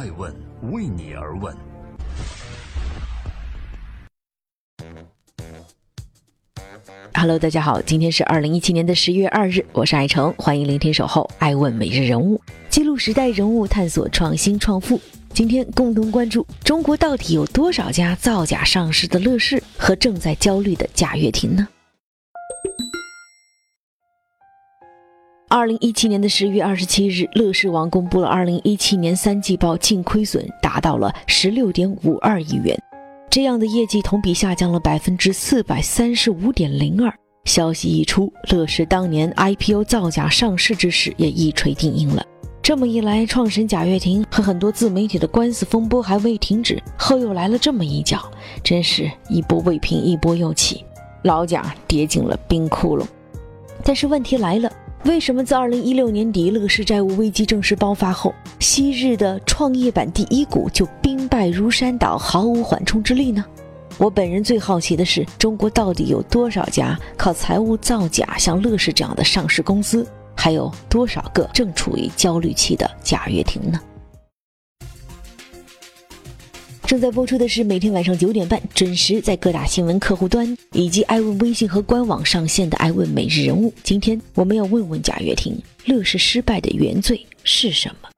爱问为你而问。Hello，大家好，今天是二零一七年的十月二日，我是爱成，欢迎聆听守候爱问每日人物，记录时代人物，探索创新创富。今天共同关注中国到底有多少家造假上市的乐视和正在焦虑的贾跃亭呢？二零一七年的十月二十七日，乐视网公布了二零一七年三季报，净亏损达到了十六点五二亿元。这样的业绩同比下降了百分之四百三十五点零二。消息一出，乐视当年 IPO 造假上市之事也一锤定音了。这么一来，创始人贾跃亭和很多自媒体的官司风波还未停止，后又来了这么一脚，真是一波未平一波又起，老贾跌进了冰窟窿。但是问题来了，为什么自二零一六年底乐视债务危机正式爆发后，昔日的创业板第一股就兵败如山倒，毫无缓冲之力呢？我本人最好奇的是，中国到底有多少家靠财务造假像乐视这样的上市公司？还有多少个正处于焦虑期的贾跃亭呢？正在播出的是每天晚上九点半准时在各大新闻客户端以及爱问微信和官网上线的《爱问每日人物》。今天我们要问问贾跃亭，乐视失败的原罪是什么？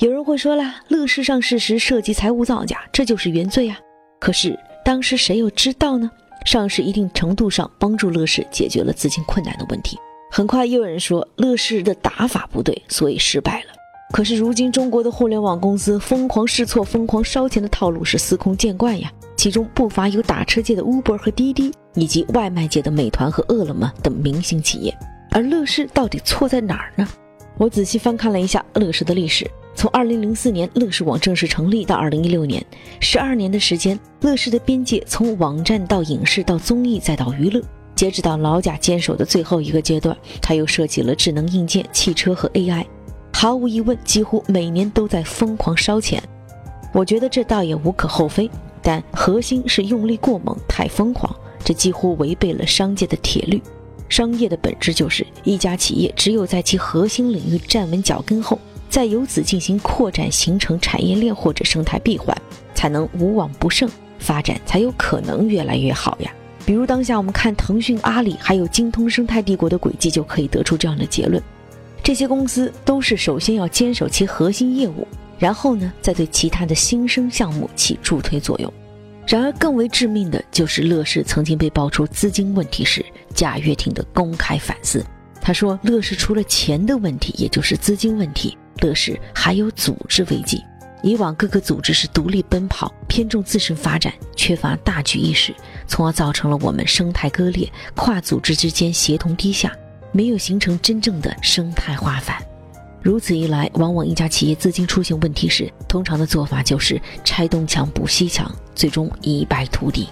有人会说啦，乐视上市时涉及财务造假，这就是原罪啊。可是当时谁又知道呢？上市一定程度上帮助乐视解决了资金困难的问题。很快又有人说乐视的打法不对，所以失败了。可是如今中国的互联网公司疯狂试错、疯狂烧钱的套路是司空见惯呀，其中不乏有打车界的 Uber 和滴滴，以及外卖界的美团和饿了么等明星企业。而乐视到底错在哪儿呢？我仔细翻看了一下乐视的历史，从2004年乐视网正式成立到2016年，十二年的时间，乐视的边界从网站到影视到综艺再到娱乐，截止到老贾坚守的最后一个阶段，他又涉及了智能硬件、汽车和 AI。毫无疑问，几乎每年都在疯狂烧钱。我觉得这倒也无可厚非，但核心是用力过猛，太疯狂，这几乎违背了商界的铁律。商业的本质就是一家企业只有在其核心领域站稳脚跟后，再由此进行扩展，形成产业链或者生态闭环，才能无往不胜，发展才有可能越来越好呀。比如当下我们看腾讯、阿里还有精通生态帝国的轨迹，就可以得出这样的结论。这些公司都是首先要坚守其核心业务，然后呢，再对其他的新生项目起助推作用。然而，更为致命的就是乐视曾经被爆出资金问题时，贾跃亭的公开反思。他说，乐视除了钱的问题，也就是资金问题，乐视还有组织危机。以往各个组织是独立奔跑，偏重自身发展，缺乏大局意识，从而造成了我们生态割裂，跨组织之间协同低下。没有形成真正的生态化反，如此一来，往往一家企业资金出现问题时，通常的做法就是拆东墙补西墙，最终一败涂地。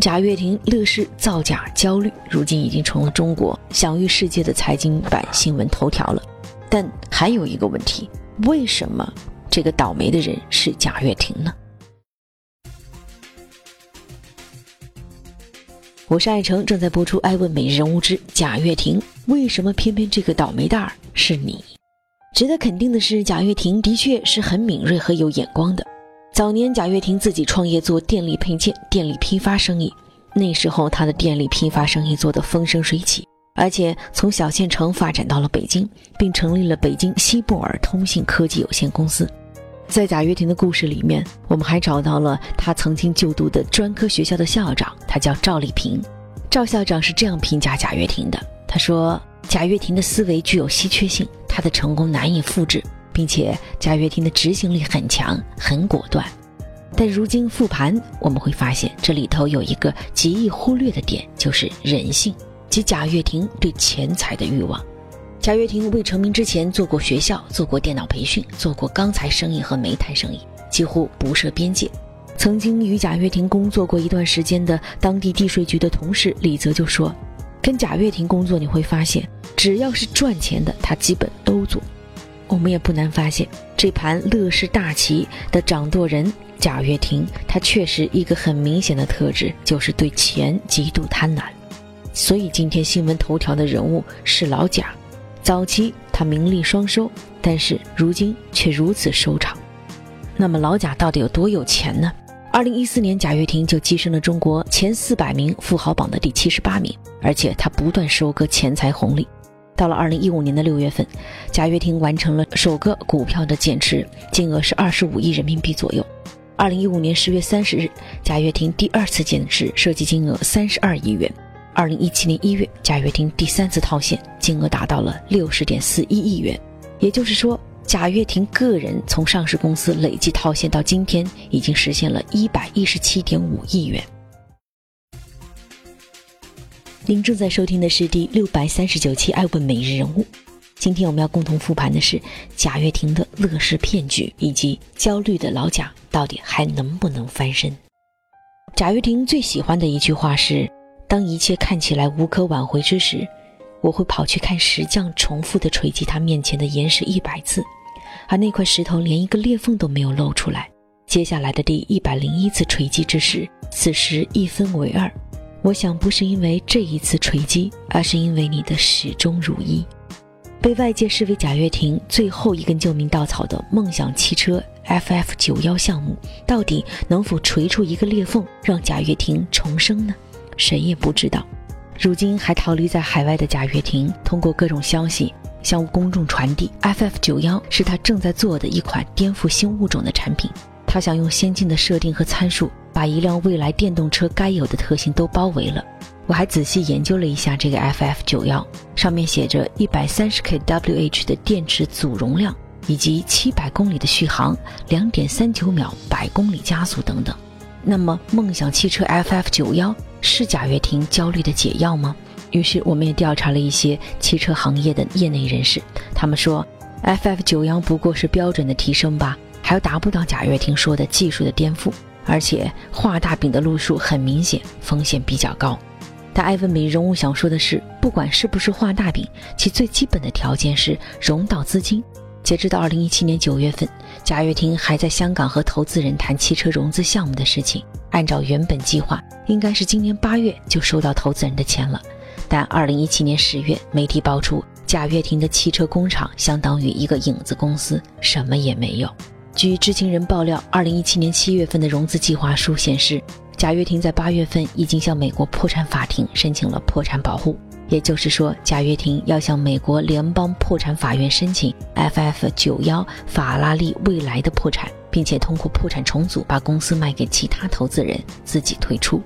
贾跃亭乐视造假焦虑，如今已经成了中国享誉世界的财经版新闻头条了。但还有一个问题，为什么这个倒霉的人是贾跃亭呢？我是爱成，正在播出《爱问每日人物之贾跃亭》。为什么偏偏这个倒霉蛋儿是你？值得肯定的是，贾跃亭的确是很敏锐和有眼光的。早年，贾跃亭自己创业做电力配件、电力批发生意，那时候他的电力批发生意做得风生水起，而且从小县城发展到了北京，并成立了北京西布尔通信科技有限公司。在贾跃亭的故事里面，我们还找到了他曾经就读的专科学校的校长，他叫赵立平。赵校长是这样评价贾跃亭的。他说：“贾跃亭的思维具有稀缺性，他的成功难以复制，并且贾跃亭的执行力很强，很果断。但如今复盘，我们会发现这里头有一个极易忽略的点，就是人性即贾跃亭对钱财的欲望。贾跃亭未成名之前，做过学校，做过电脑培训，做过钢材生意和煤炭生意，几乎不设边界。曾经与贾跃亭工作过一段时间的当地地税局的同事李泽就说。”跟贾跃亭工作，你会发现，只要是赚钱的，他基本都做。我们也不难发现，这盘乐视大棋的掌舵人贾跃亭，他确实一个很明显的特质，就是对钱极度贪婪。所以今天新闻头条的人物是老贾。早期他名利双收，但是如今却如此收场。那么老贾到底有多有钱呢？二零一四年，贾跃亭就跻身了中国前四百名富豪榜的第七十八名，而且他不断收割钱财红利。到了二零一五年的六月份，贾跃亭完成了首个股票的减持，金额是二十五亿人民币左右。二零一五年十月三十日，贾跃亭第二次减持，涉及金额三十二亿元。二零一七年一月，贾跃亭第三次套现，金额达到了六十点四一亿元。也就是说，贾跃亭个人从上市公司累计套现到今天，已经实现了一百一十七点五亿元。您正在收听的是第六百三十九期《爱问每日人物》，今天我们要共同复盘的是贾跃亭的乐视骗局，以及焦虑的老贾到底还能不能翻身。贾跃亭最喜欢的一句话是：“当一切看起来无可挽回之时。”我会跑去看石匠重复的锤击他面前的岩石一百次，而那块石头连一个裂缝都没有露出来。接下来的第一百零一次锤击之时，此时一分为二。我想不是因为这一次锤击，而是因为你的始终如一。被外界视为贾跃亭最后一根救命稻草的梦想汽车 FF 九幺项目，到底能否锤出一个裂缝，让贾跃亭重生呢？谁也不知道。如今还逃离在海外的贾跃亭，通过各种消息向公众传递，FF 九幺是他正在做的一款颠覆新物种的产品。他想用先进的设定和参数，把一辆未来电动车该有的特性都包围了。我还仔细研究了一下这个 FF 九幺，上面写着一百三十 kWh 的电池组容量，以及七百公里的续航，两点三九秒百公里加速等等。那么，梦想汽车 FF 九幺是贾跃亭焦虑的解药吗？于是，我们也调查了一些汽车行业的业内人士，他们说，FF 九幺不过是标准的提升吧，还达不到贾跃亭说的技术的颠覆，而且画大饼的路数很明显，风险比较高。但艾文美人物想说的是，不管是不是画大饼，其最基本的条件是融到资金。截止到二零一七年九月份，贾跃亭还在香港和投资人谈汽车融资项目的事情。按照原本计划，应该是今年八月就收到投资人的钱了。但二零一七年十月，媒体爆出贾跃亭的汽车工厂相当于一个影子公司，什么也没有。据知情人爆料，二零一七年七月份的融资计划书显示，贾跃亭在八月份已经向美国破产法庭申请了破产保护。也就是说，贾跃亭要向美国联邦破产法院申请 FF 九幺法拉利未来的破产，并且通过破产重组把公司卖给其他投资人，自己退出。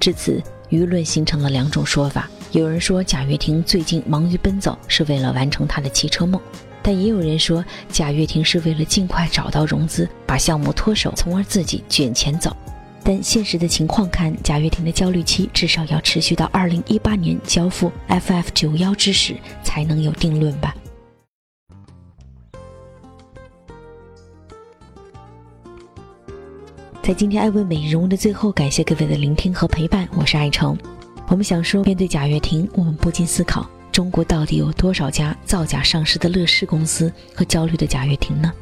至此，舆论形成了两种说法：有人说贾跃亭最近忙于奔走，是为了完成他的汽车梦；但也有人说贾跃亭是为了尽快找到融资，把项目脱手，从而自己卷钱走。但现实的情况看，贾跃亭的焦虑期至少要持续到二零一八年交付 FF 九幺之时才能有定论吧。在今天爱问美人物的最后，感谢各位的聆听和陪伴，我是爱成。我们想说，面对贾跃亭，我们不禁思考：中国到底有多少家造假上市的乐视公司和焦虑的贾跃亭呢？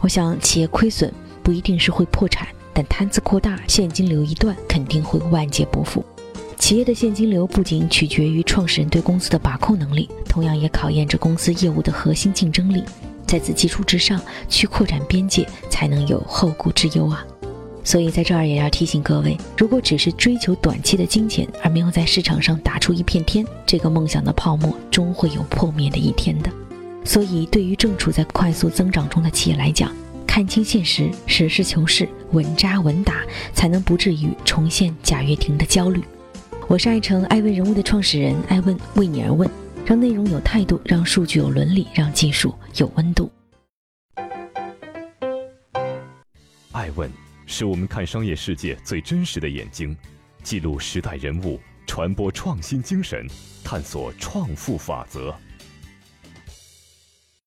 我想，企业亏损不一定是会破产。但摊子扩大，现金流一断，肯定会万劫不复。企业的现金流不仅取决于创始人对公司的把控能力，同样也考验着公司业务的核心竞争力。在此基础之上，去扩展边界，才能有后顾之忧啊！所以在这儿也要提醒各位，如果只是追求短期的金钱，而没有在市场上打出一片天，这个梦想的泡沫终会有破灭的一天的。所以，对于正处在快速增长中的企业来讲，看清现实，实事求是，稳扎稳打，才能不至于重现贾跃亭的焦虑。我是爱成爱问人物的创始人，爱问为你而问，让内容有态度，让数据有伦理，让技术有温度。爱问是我们看商业世界最真实的眼睛，记录时代人物，传播创新精神，探索创富法则。